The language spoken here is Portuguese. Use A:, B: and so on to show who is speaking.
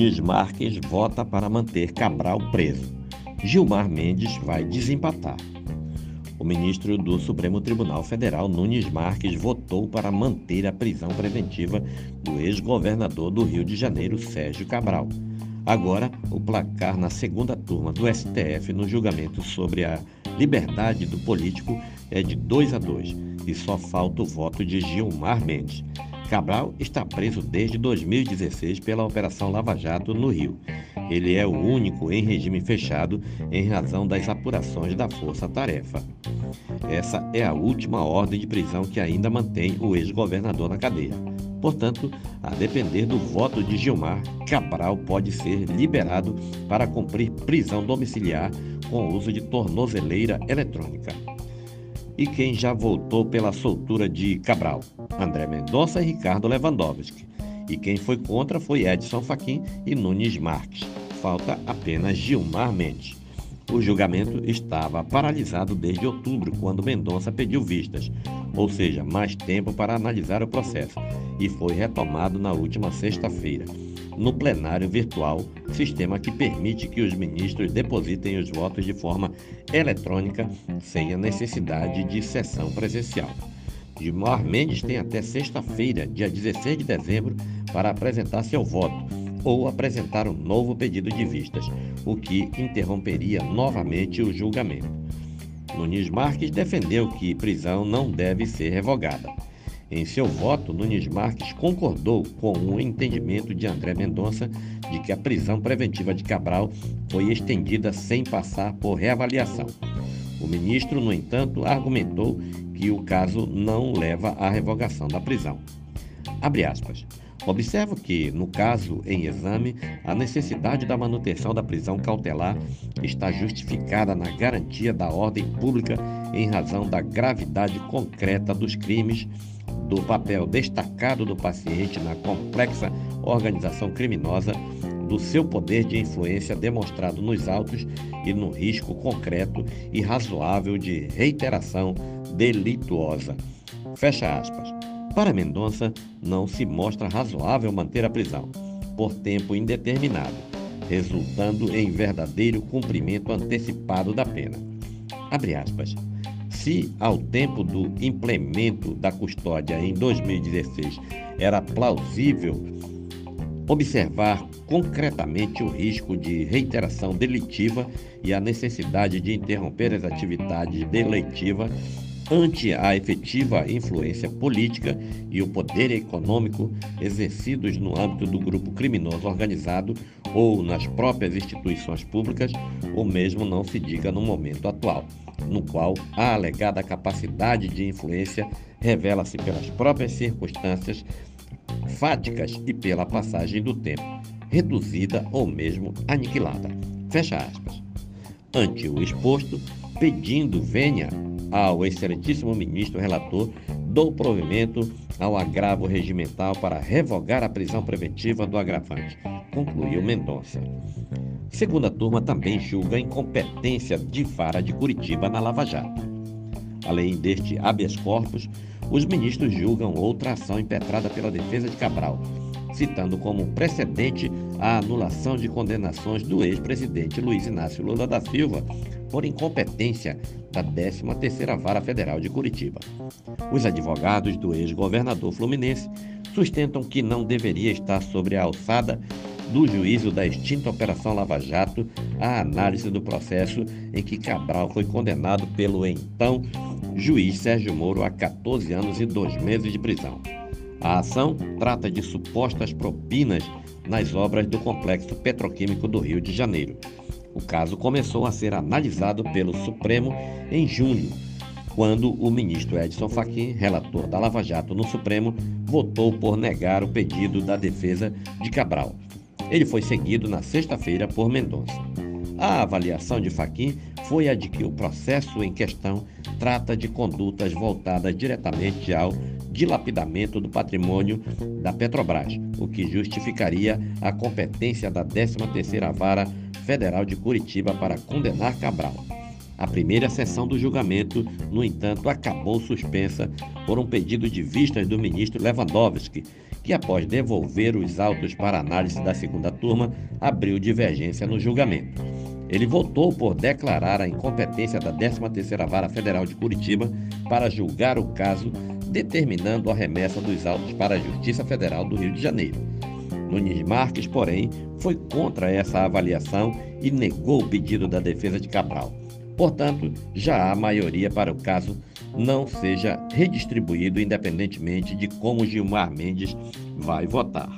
A: Nunes Marques vota para manter Cabral preso. Gilmar Mendes vai desempatar. O ministro do Supremo Tribunal Federal, Nunes Marques, votou para manter a prisão preventiva do ex-governador do Rio de Janeiro, Sérgio Cabral. Agora, o placar na segunda turma do STF no julgamento sobre a liberdade do político é de 2 a 2 e só falta o voto de Gilmar Mendes. Cabral está preso desde 2016 pela Operação Lava Jato no Rio. Ele é o único em regime fechado em razão das apurações da Força Tarefa. Essa é a última ordem de prisão que ainda mantém o ex-governador na cadeia. Portanto, a depender do voto de Gilmar, Cabral pode ser liberado para cumprir prisão domiciliar com uso de tornozeleira eletrônica e quem já voltou pela soltura de Cabral, André Mendonça e Ricardo Lewandowski. E quem foi contra foi Edson Fachin e Nunes Marques. Falta apenas Gilmar Mendes. O julgamento estava paralisado desde outubro, quando Mendonça pediu vistas, ou seja, mais tempo para analisar o processo, e foi retomado na última sexta-feira no plenário virtual, sistema que permite que os ministros depositem os votos de forma eletrônica sem a necessidade de sessão presencial. Gilmar Mendes tem até sexta-feira, dia 16 de dezembro, para apresentar seu voto ou apresentar um novo pedido de vistas, o que interromperia novamente o julgamento. Nunes Marques defendeu que prisão não deve ser revogada. Em seu voto, Nunes Marques concordou com o entendimento de André Mendonça de que a prisão preventiva de Cabral foi estendida sem passar por reavaliação. O ministro, no entanto, argumentou que o caso não leva à revogação da prisão. Abre aspas. Observo que, no caso em exame, a necessidade da manutenção da prisão cautelar está justificada na garantia da ordem pública em razão da gravidade concreta dos crimes do papel destacado do paciente na complexa organização criminosa, do seu poder de influência demonstrado nos autos e no risco concreto e razoável de reiteração delituosa. Fecha aspas. Para Mendonça, não se mostra razoável manter a prisão por tempo indeterminado, resultando em verdadeiro cumprimento antecipado da pena. Abre aspas. Se, ao tempo do implemento da custódia em 2016, era plausível observar concretamente o risco de reiteração delitiva e a necessidade de interromper as atividades deleitivas ante a efetiva influência política e o poder econômico exercidos no âmbito do grupo criminoso organizado ou nas próprias instituições públicas, o mesmo não se diga no momento atual no qual a alegada capacidade de influência revela-se pelas próprias circunstâncias fáticas e pela passagem do tempo, reduzida ou mesmo aniquilada. Fecha aspas. Ante o exposto, pedindo venha ao excelentíssimo ministro relator do provimento ao agravo regimental para revogar a prisão preventiva do agravante, concluiu Mendonça. Segunda turma também julga incompetência de vara de Curitiba na Lava Jato. Além deste habeas corpus, os ministros julgam outra ação impetrada pela defesa de Cabral, citando como precedente a anulação de condenações do ex-presidente Luiz Inácio Lula da Silva por incompetência da 13ª Vara Federal de Curitiba. Os advogados do ex-governador fluminense sustentam que não deveria estar sobre a alçada do juízo da extinta Operação Lava Jato a análise do processo em que Cabral foi condenado pelo então juiz Sérgio Moro a 14 anos e 2 meses de prisão. A ação trata de supostas propinas nas obras do complexo petroquímico do Rio de Janeiro. O caso começou a ser analisado pelo Supremo em junho, quando o ministro Edson Fachin, relator da Lava Jato no Supremo, votou por negar o pedido da defesa de Cabral. Ele foi seguido na sexta-feira por Mendonça. A avaliação de Fachin foi a de que o processo em questão trata de condutas voltadas diretamente ao dilapidamento do patrimônio da Petrobras, o que justificaria a competência da 13ª Vara Federal de Curitiba para condenar Cabral. A primeira sessão do julgamento, no entanto, acabou suspensa por um pedido de vistas do ministro Lewandowski, que, após devolver os autos para análise da segunda turma, abriu divergência no julgamento. Ele votou por declarar a incompetência da 13ª Vara Federal de Curitiba para julgar o caso, determinando a remessa dos autos para a Justiça Federal do Rio de Janeiro. Nunes Marques, porém, foi contra essa avaliação e negou o pedido da defesa de Cabral. Portanto, já há maioria para o caso não seja redistribuído, independentemente de como Gilmar Mendes vai votar.